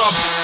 club.